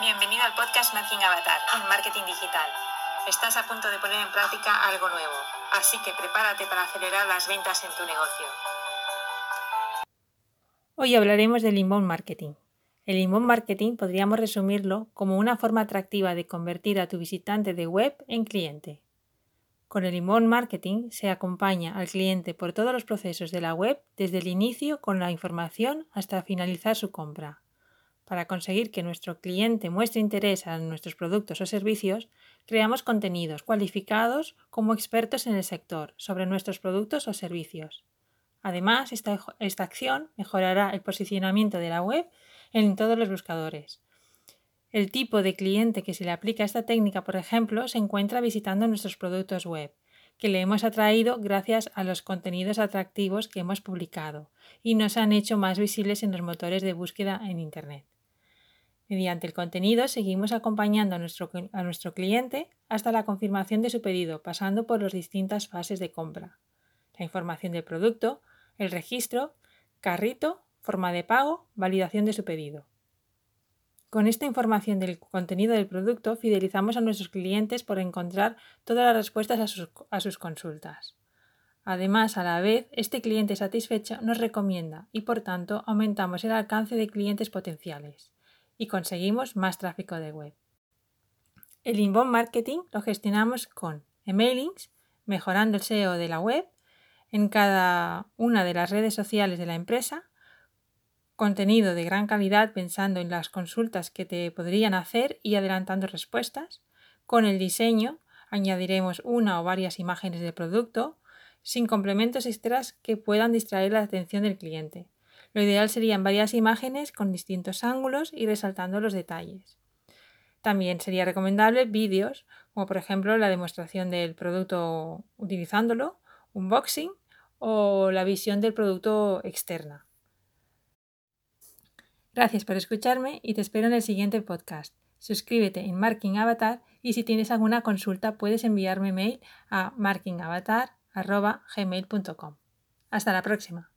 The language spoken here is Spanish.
Bienvenido al podcast Marketing Avatar en marketing digital. Estás a punto de poner en práctica algo nuevo, así que prepárate para acelerar las ventas en tu negocio. Hoy hablaremos del inbound marketing. El inbound marketing podríamos resumirlo como una forma atractiva de convertir a tu visitante de web en cliente. Con el inbound marketing se acompaña al cliente por todos los procesos de la web desde el inicio con la información hasta finalizar su compra. Para conseguir que nuestro cliente muestre interés en nuestros productos o servicios, creamos contenidos cualificados como expertos en el sector sobre nuestros productos o servicios. Además, esta, esta acción mejorará el posicionamiento de la web en todos los buscadores. El tipo de cliente que se le aplica esta técnica, por ejemplo, se encuentra visitando nuestros productos web, que le hemos atraído gracias a los contenidos atractivos que hemos publicado y nos han hecho más visibles en los motores de búsqueda en Internet. Mediante el contenido seguimos acompañando a nuestro, a nuestro, cliente hasta la confirmación de su pedido, pasando por las distintas fases de compra. La información del producto, el registro, carrito, forma de pago, validación de su pedido. Con esta información del contenido del producto fidelizamos a nuestros clientes por encontrar todas las respuestas a sus, a sus consultas. Además, a la vez, este cliente satisfecho nos recomienda y por tanto aumentamos el alcance de clientes potenciales y conseguimos más tráfico de web. El inbound marketing lo gestionamos con emailings, mejorando el SEO de la web en cada una de las redes sociales de la empresa, contenido de gran calidad pensando en las consultas que te podrían hacer y adelantando respuestas. Con el diseño añadiremos una o varias imágenes del producto sin complementos extras que puedan distraer la atención del cliente. Lo ideal serían varias imágenes con distintos ángulos y resaltando los detalles. También sería recomendable vídeos, como por ejemplo la demostración del producto utilizándolo, unboxing o la visión del producto externa. Gracias por escucharme y te espero en el siguiente podcast. Suscríbete en Marking Avatar y si tienes alguna consulta puedes enviarme mail a markingavatar.gmail.com. Hasta la próxima.